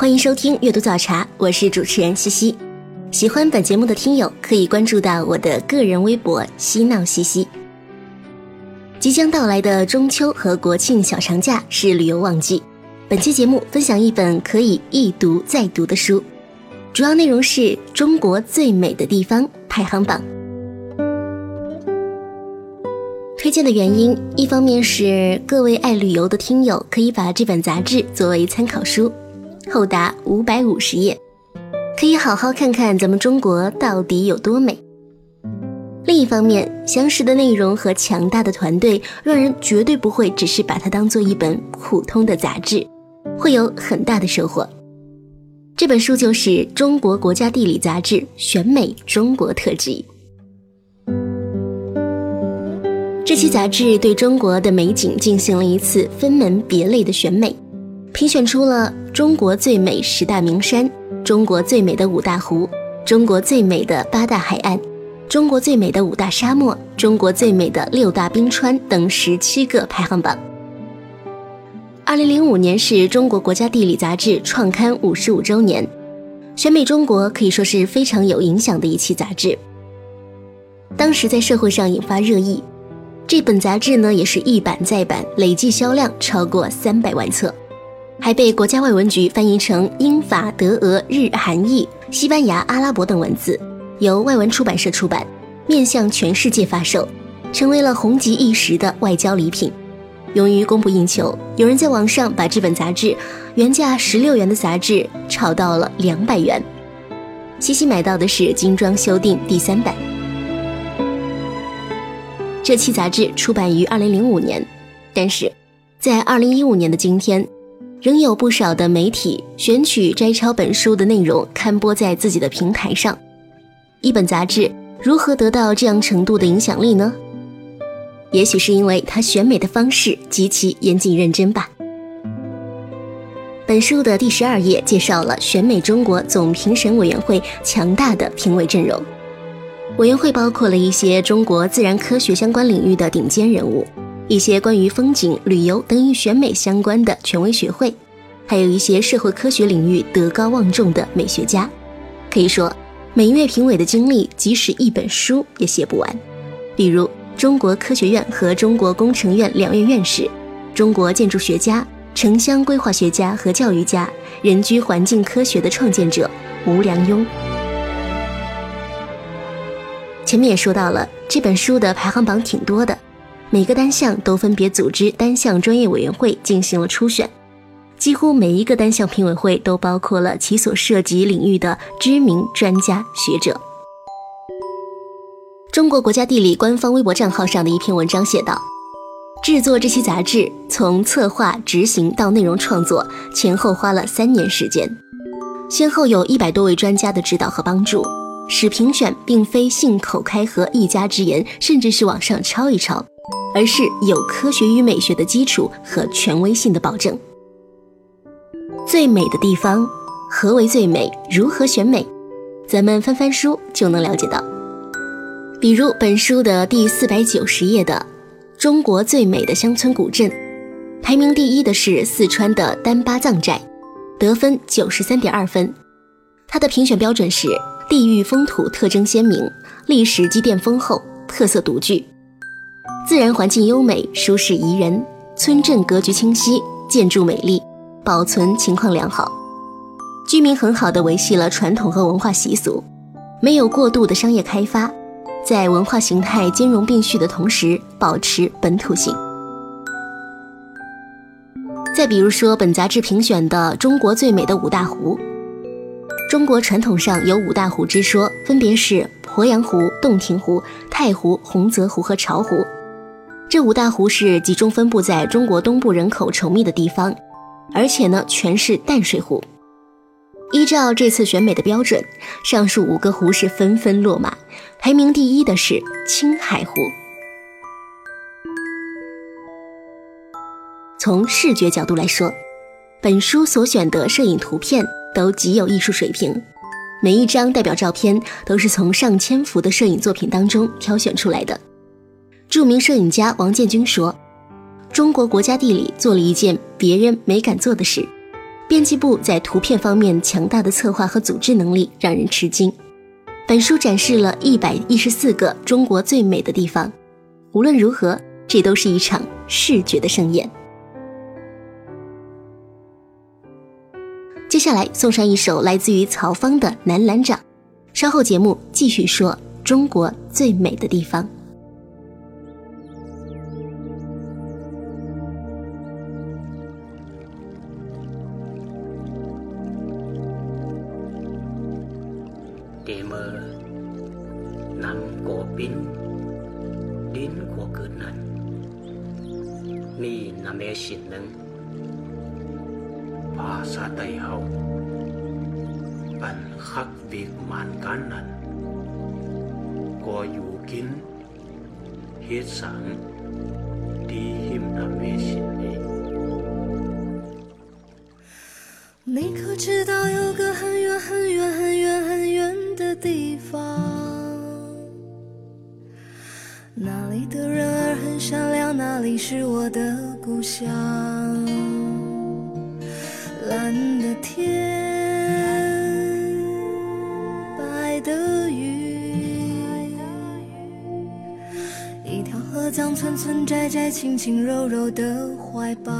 欢迎收听阅读早茶，我是主持人西西。喜欢本节目的听友可以关注到我的个人微博“嬉闹西西”。即将到来的中秋和国庆小长假是旅游旺季。本期节目分享一本可以一读再读的书，主要内容是中国最美的地方排行榜。推荐的原因，一方面是各位爱旅游的听友可以把这本杂志作为参考书，厚达五百五十页，可以好好看看咱们中国到底有多美。另一方面，详实的内容和强大的团队，让人绝对不会只是把它当做一本普通的杂志。会有很大的收获。这本书就是《中国国家地理》杂志选美中国特辑。这期杂志对中国的美景进行了一次分门别类的选美，评选出了中国最美十大名山、中国最美的五大湖、中国最美的八大海岸、中国最美的五大沙漠、中国最美的六大冰川等十七个排行榜。二零零五年是中国国家地理杂志创刊五十五周年，选美中国可以说是非常有影响的一期杂志。当时在社会上引发热议，这本杂志呢也是一版再版，累计销量超过三百万册，还被国家外文局翻译成英法德俄日韩意、西班牙阿拉伯等文字，由外文出版社出版，面向全世界发售，成为了红极一时的外交礼品。由于供不应求，有人在网上把这本杂志原价十六元的杂志炒到了两百元。西西买到的是精装修订第三版。这期杂志出版于二零零五年，但是在二零一五年的今天，仍有不少的媒体选取摘抄本书的内容刊播在自己的平台上。一本杂志如何得到这样程度的影响力呢？也许是因为他选美的方式极其严谨认真吧。本书的第十二页介绍了选美中国总评审委员会强大的评委阵容。委员会包括了一些中国自然科学相关领域的顶尖人物，一些关于风景、旅游等与选美相关的权威学会，还有一些社会科学领域德高望重的美学家。可以说，每一位评委的经历，即使一本书也写不完。比如。中国科学院和中国工程院两院院士，中国建筑学家、城乡规划学家和教育家，人居环境科学的创建者吴良镛。前面也说到了，这本书的排行榜挺多的，每个单项都分别组织单项专业委员会进行了初选，几乎每一个单项评委会都包括了其所涉及领域的知名专家学者。中国国家地理官方微博账号上的一篇文章写道：“制作这期杂志，从策划、执行到内容创作，前后花了三年时间，先后有一百多位专家的指导和帮助，使评选并非信口开河、一家之言，甚至是网上抄一抄，而是有科学与美学的基础和权威性的保证。最美的地方，何为最美？如何选美？咱们翻翻书就能了解到。”比如本书的第四百九十页的“中国最美的乡村古镇”，排名第一的是四川的丹巴藏寨，得分九十三点二分。它的评选标准是地域风土特征鲜明，历史积淀丰厚，特色独具，自然环境优美，舒适宜人，村镇格局清晰，建筑美丽，保存情况良好，居民很好的维系了传统和文化习俗，没有过度的商业开发。在文化形态兼容并蓄的同时，保持本土性。再比如说，本杂志评选的中国最美的五大湖。中国传统上有五大湖之说，分别是鄱阳湖、洞庭湖、太湖、洪泽湖和巢湖。这五大湖是集中分布在中国东部人口稠密的地方，而且呢全是淡水湖。依照这次选美的标准，上述五个湖是纷纷落马，排名第一的是青海湖。从视觉角度来说，本书所选的摄影图片都极有艺术水平，每一张代表照片都是从上千幅的摄影作品当中挑选出来的。著名摄影家王建军说：“中国国家地理做了一件别人没敢做的事。”编辑部在图片方面强大的策划和组织能力让人吃惊。本书展示了一百一十四个中国最美的地方，无论如何，这都是一场视觉的盛宴。接下来送上一首来自于曹芳的《南兰掌》，稍后节目继续说中国最美的地方。你那面行人菩萨帝后本克笔满干了我如今天上地下那面行李你可知道有个很远很远很远很远的地方？你是我的故乡。蓝的天，白的云，一条河江村村寨寨，轻轻柔柔的怀抱。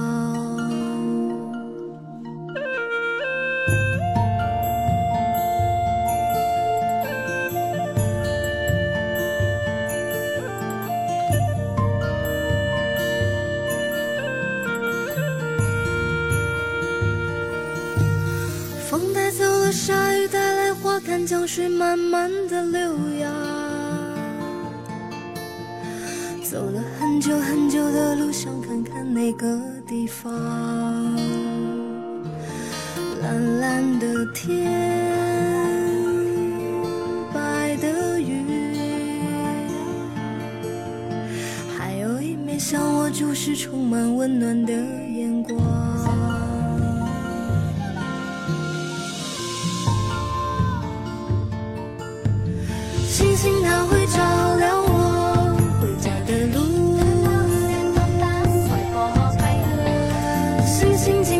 江水慢慢的流呀，走了很久很久的路，想看看那个地方。蓝蓝的天，白的云，还有一面向我注视、充满温暖的静静。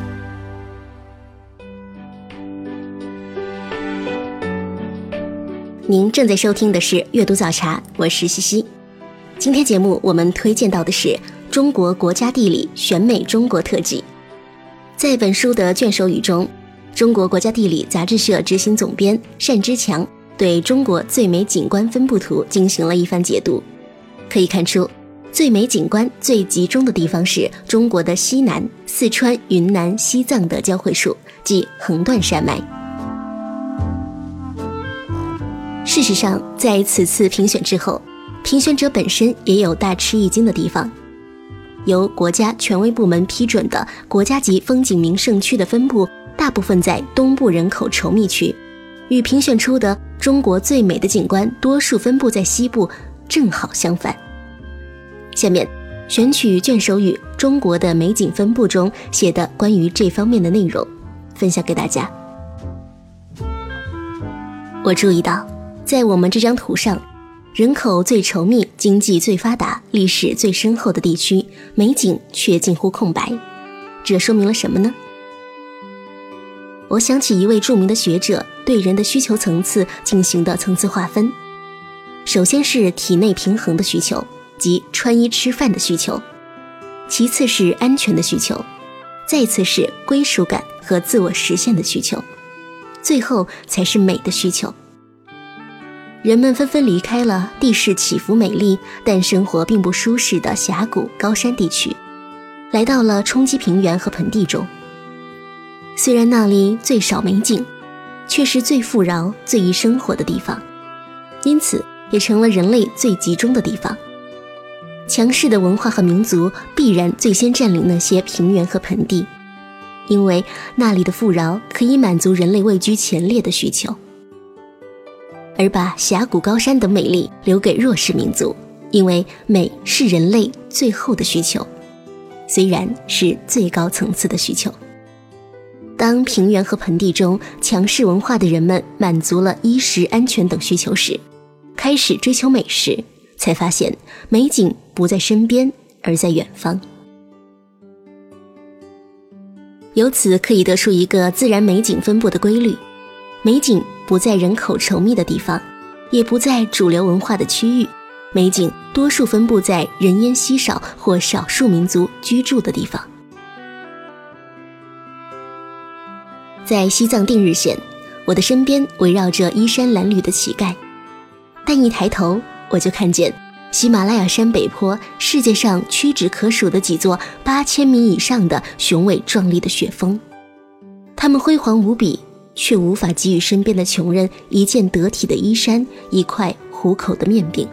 您正在收听的是《阅读早茶》，我是西西。今天节目我们推荐到的是《中国国家地理选美中国特辑》。在本书的卷首语中，中国国家地理杂志社执行总编单之强对中国最美景观分布图进行了一番解读。可以看出，最美景观最集中的地方是中国的西南，四川、云南、西藏的交汇处，即横断山脉。事实上，在此次评选之后，评选者本身也有大吃一惊的地方。由国家权威部门批准的国家级风景名胜区的分布，大部分在东部人口稠密区，与评选出的中国最美的景观多数分布在西部，正好相反。下面，选取卷首语“中国的美景分布”中写的关于这方面的内容，分享给大家。我注意到。在我们这张图上，人口最稠密、经济最发达、历史最深厚的地区，美景却近乎空白。这说明了什么呢？我想起一位著名的学者对人的需求层次进行的层次划分：首先是体内平衡的需求，即穿衣吃饭的需求；其次是安全的需求；再次是归属感和自我实现的需求；最后才是美的需求。人们纷纷离开了地势起伏美丽但生活并不舒适的峡谷高山地区，来到了冲积平原和盆地中。虽然那里最少美景，却是最富饶、最易生活的地方，因此也成了人类最集中的地方。强势的文化和民族必然最先占领那些平原和盆地，因为那里的富饶可以满足人类位居前列的需求。而把峡谷、高山等美丽留给弱势民族，因为美是人类最后的需求，虽然是最高层次的需求。当平原和盆地中强势文化的人们满足了衣食安全等需求时，开始追求美时，才发现美景不在身边，而在远方。由此可以得出一个自然美景分布的规律：美景。不在人口稠密的地方，也不在主流文化的区域，美景多数分布在人烟稀少或少数民族居住的地方。在西藏定日县，我的身边围绕着衣衫褴褛的乞丐，但一抬头，我就看见喜马拉雅山北坡世界上屈指可数的几座八千米以上的雄伟壮丽的雪峰，它们辉煌无比。却无法给予身边的穷人一件得体的衣衫，一块糊口的面饼。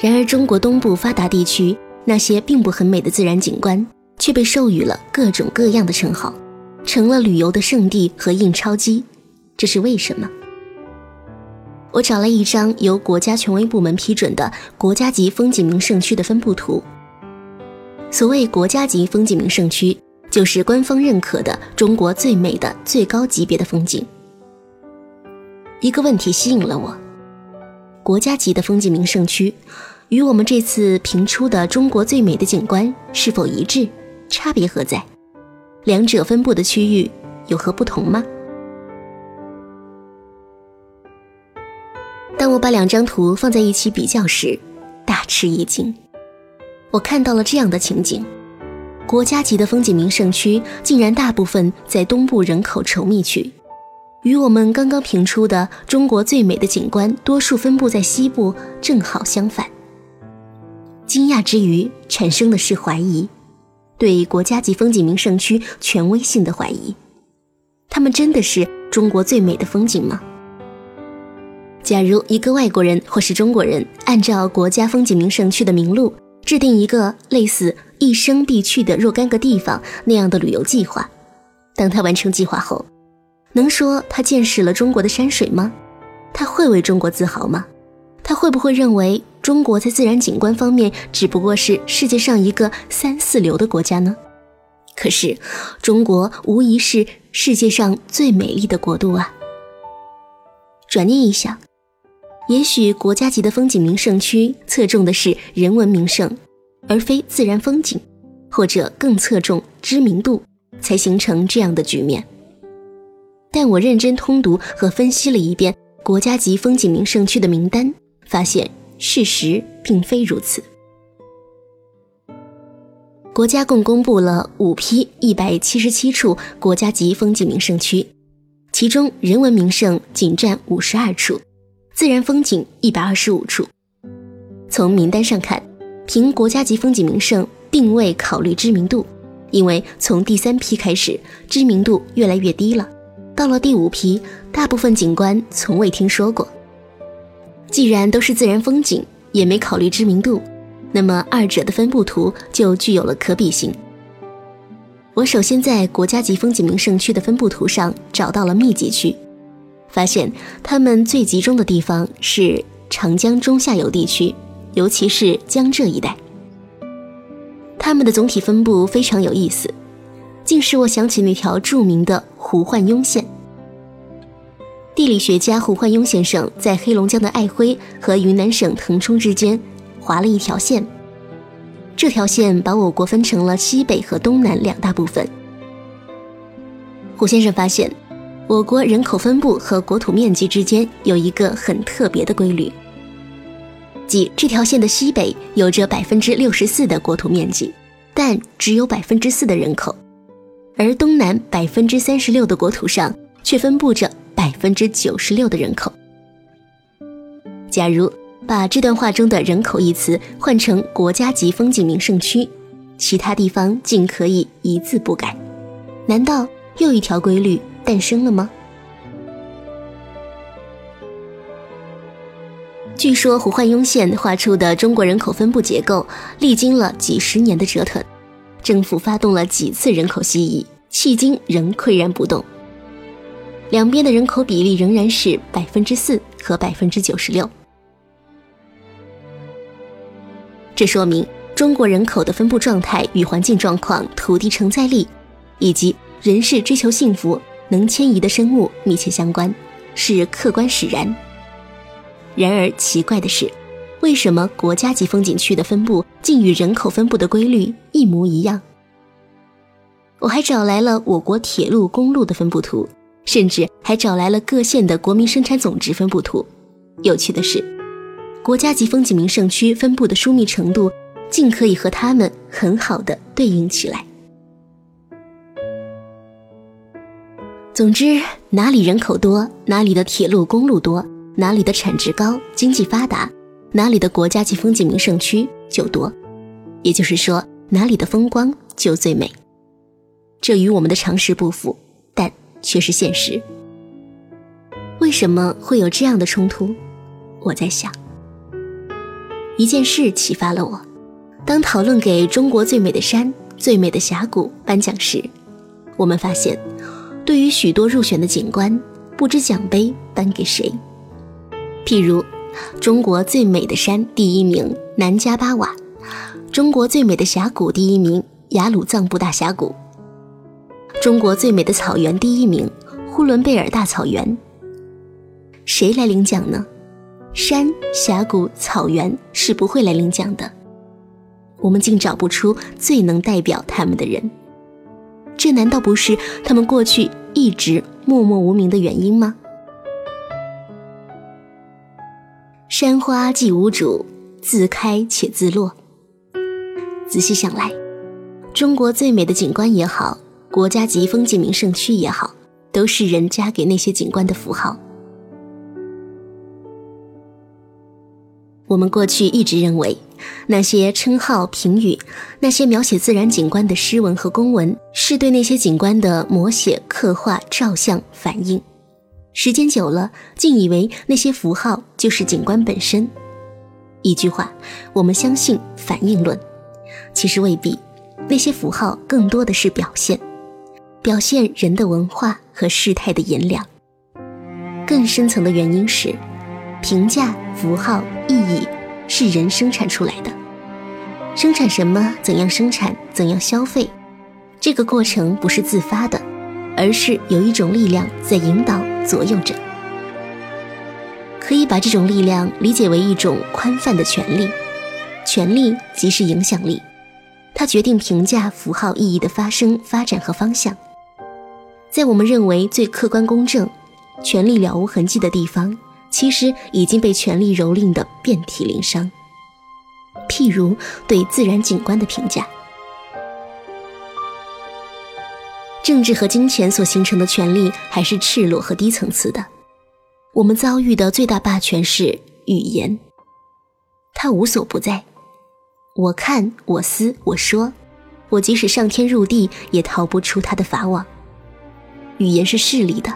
然而，中国东部发达地区那些并不很美的自然景观，却被授予了各种各样的称号，成了旅游的圣地和印钞机。这是为什么？我找来一张由国家权威部门批准的国家级风景名胜区的分布图。所谓国家级风景名胜区。就是官方认可的中国最美的最高级别的风景。一个问题吸引了我：国家级的风景名胜区与我们这次评出的中国最美的景观是否一致？差别何在？两者分布的区域有何不同吗？当我把两张图放在一起比较时，大吃一惊。我看到了这样的情景。国家级的风景名胜区竟然大部分在东部人口稠密区，与我们刚刚评出的中国最美的景观多数分布在西部正好相反。惊讶之余，产生的是怀疑，对国家级风景名胜区权威性的怀疑。他们真的是中国最美的风景吗？假如一个外国人或是中国人按照国家风景名胜区的名录制定一个类似。一生必去的若干个地方那样的旅游计划，当他完成计划后，能说他见识了中国的山水吗？他会为中国自豪吗？他会不会认为中国在自然景观方面只不过是世界上一个三四流的国家呢？可是，中国无疑是世界上最美丽的国度啊！转念一想，也许国家级的风景名胜区侧重的是人文名胜，而非自然风景，或者更侧重知名度，才形成这样的局面。但我认真通读和分析了一遍国家级风景名胜区的名单，发现事实并非如此。国家共公布了五批一百七十七处国家级风景名胜区，其中人文名胜仅占五十二处，自然风景一百二十五处。从名单上看，凭国家级风景名胜并未考虑知名度，因为从第三批开始，知名度越来越低了。到了第五批，大部分景观从未听说过。既然都是自然风景，也没考虑知名度。那么二者的分布图就具有了可比性。我首先在国家级风景名胜区的分布图上找到了密集区，发现它们最集中的地方是长江中下游地区，尤其是江浙一带。它们的总体分布非常有意思，竟使我想起那条著名的胡焕庸线。地理学家胡焕庸先生在黑龙江的爱辉和云南省腾冲之间。划了一条线，这条线把我国分成了西北和东南两大部分。胡先生发现，我国人口分布和国土面积之间有一个很特别的规律，即这条线的西北有着百分之六十四的国土面积，但只有百分之四的人口，而东南百分之三十六的国土上却分布着百分之九十六的人口。假如。把这段话中的人口一词换成国家级风景名胜区，其他地方竟可以一字不改，难道又一条规律诞生了吗？据说胡焕庸线画出的中国人口分布结构历经了几十年的折腾，政府发动了几次人口西移，迄今仍岿然不动，两边的人口比例仍然是百分之四和百分之九十六。这说明中国人口的分布状态与环境状况、土地承载力，以及人是追求幸福、能迁移的生物密切相关，是客观使然。然而奇怪的是，为什么国家级风景区的分布竟与人口分布的规律一模一样？我还找来了我国铁路、公路的分布图，甚至还找来了各县的国民生产总值分布图。有趣的是。国家级风景名胜区分布的疏密程度，竟可以和它们很好的对应起来。总之，哪里人口多，哪里的铁路公路多，哪里的产值高、经济发达，哪里的国家级风景名胜区就多。也就是说，哪里的风光就最美。这与我们的常识不符，但却是现实。为什么会有这样的冲突？我在想。一件事启发了我。当讨论给中国最美的山、最美的峡谷颁奖时，我们发现，对于许多入选的景观，不知奖杯颁给谁。譬如，中国最美的山第一名南迦巴瓦，中国最美的峡谷第一名雅鲁藏布大峡谷，中国最美的草原第一名呼伦贝尔大草原。谁来领奖呢？山、峡谷、草原是不会来领奖的，我们竟找不出最能代表他们的人，这难道不是他们过去一直默默无名的原因吗？山花既无主，自开且自落。仔细想来，中国最美的景观也好，国家级风景名胜区也好，都是人加给那些景观的符号。我们过去一直认为，那些称号、评语，那些描写自然景观的诗文和公文，是对那些景观的摹写、刻画、照相、反映。时间久了，竟以为那些符号就是景观本身。一句话，我们相信反应论。其实未必，那些符号更多的是表现。表现人的文化和事态的炎凉。更深层的原因是，评价、符号、意义是人生产出来的。生产什么？怎样生产？怎样消费？这个过程不是自发的，而是有一种力量在引导、左右着。可以把这种力量理解为一种宽泛的权利，权利即是影响力，它决定评价、符号、意义的发生、发展和方向。在我们认为最客观公正、权力了无痕迹的地方，其实已经被权力蹂躏的遍体鳞伤。譬如对自然景观的评价，政治和金钱所形成的权力还是赤裸和低层次的。我们遭遇的最大霸权是语言，它无所不在。我看，我思，我说，我即使上天入地，也逃不出它的法网。语言是势利的。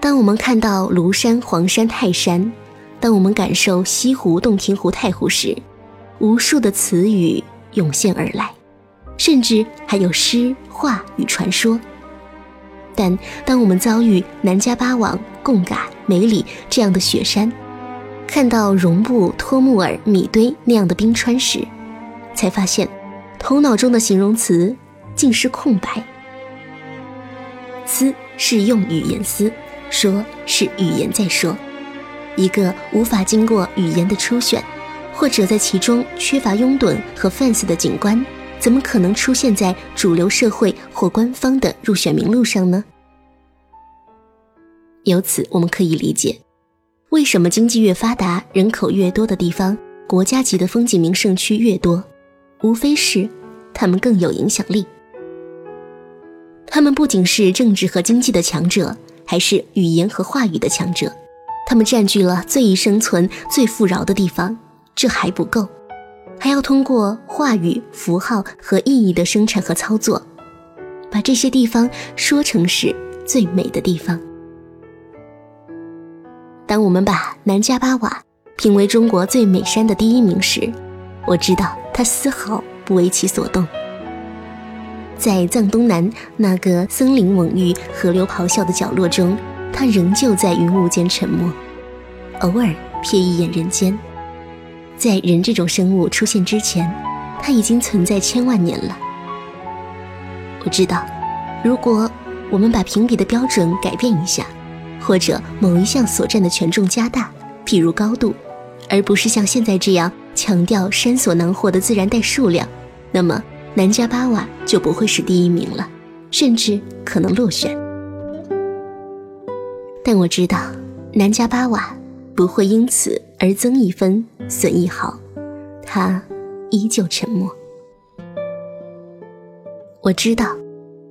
当我们看到庐山、黄山、泰山，当我们感受西湖、洞庭湖、太湖时，无数的词语涌现而来，甚至还有诗、话与传说。但当我们遭遇南迦巴网、贡嘎、梅里这样的雪山，看到绒布、托木尔、米堆那样的冰川时，才发现，头脑中的形容词竟是空白。思是用语言思，说是语言在说，一个无法经过语言的初选，或者在其中缺乏拥趸和 fans 的景观。怎么可能出现在主流社会或官方的入选名录上呢？由此，我们可以理解，为什么经济越发达、人口越多的地方，国家级的风景名胜区越多，无非是他们更有影响力。他们不仅是政治和经济的强者，还是语言和话语的强者。他们占据了最易生存、最富饶的地方，这还不够。还要通过话语、符号和意义的生产和操作，把这些地方说成是最美的地方。当我们把南迦巴瓦评为中国最美山的第一名时，我知道它丝毫不为其所动。在藏东南那个森林蓊郁、河流咆哮的角落中，它仍旧在云雾间沉默，偶尔瞥一眼人间。在人这种生物出现之前，它已经存在千万年了。我知道，如果我们把评比的标准改变一下，或者某一项所占的权重加大，譬如高度，而不是像现在这样强调山所能获的自然带数量，那么南迦巴瓦就不会是第一名了，甚至可能落选。但我知道，南迦巴瓦不会因此而增一分。损一毫，他依旧沉默。我知道，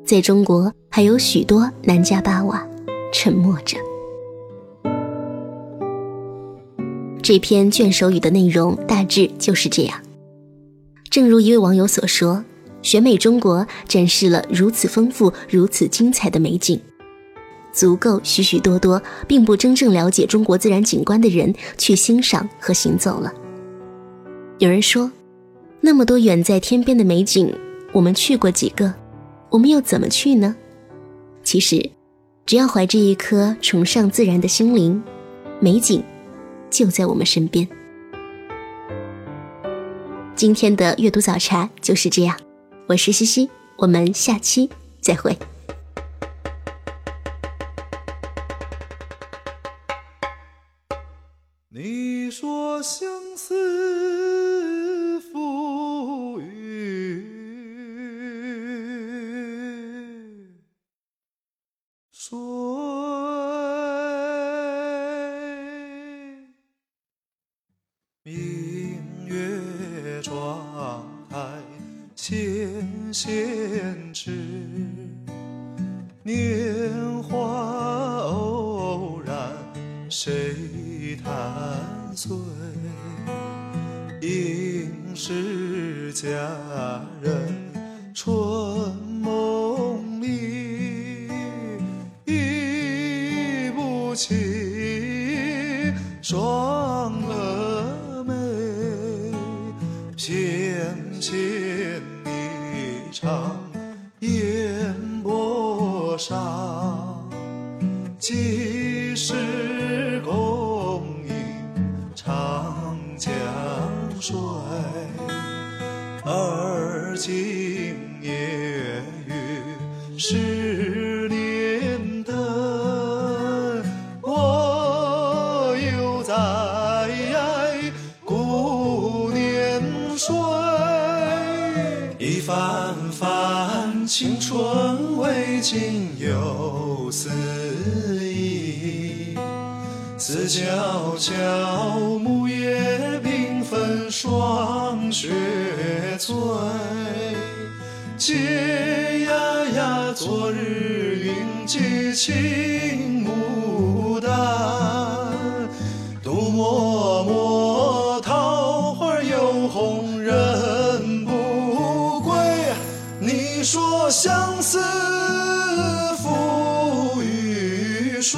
在中国还有许多南迦巴瓦沉默着。这篇卷首语的内容大致就是这样。正如一位网友所说：“选美中国展示了如此丰富、如此精彩的美景，足够许许多多并不真正了解中国自然景观的人去欣赏和行走了。”有人说，那么多远在天边的美景，我们去过几个？我们又怎么去呢？其实，只要怀着一颗崇尚自然的心灵，美景就在我们身边。今天的阅读早茶就是这样，我是西西，我们下期再会。谁？弹碎，应是佳人一番番青春未尽又思忆，此悄悄木叶缤纷霜雪催，嗟呀呀昨日云髻青。相思付雨水。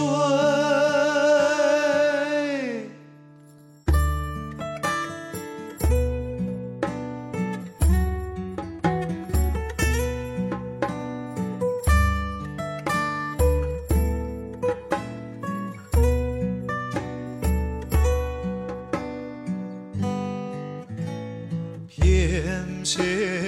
偏斜。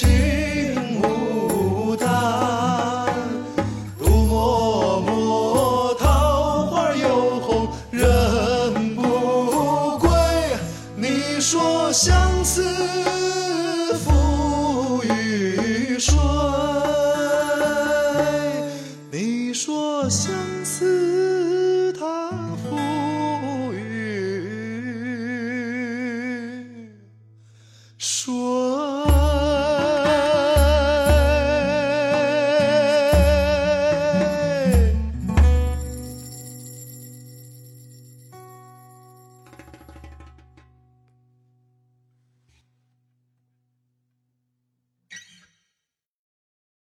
to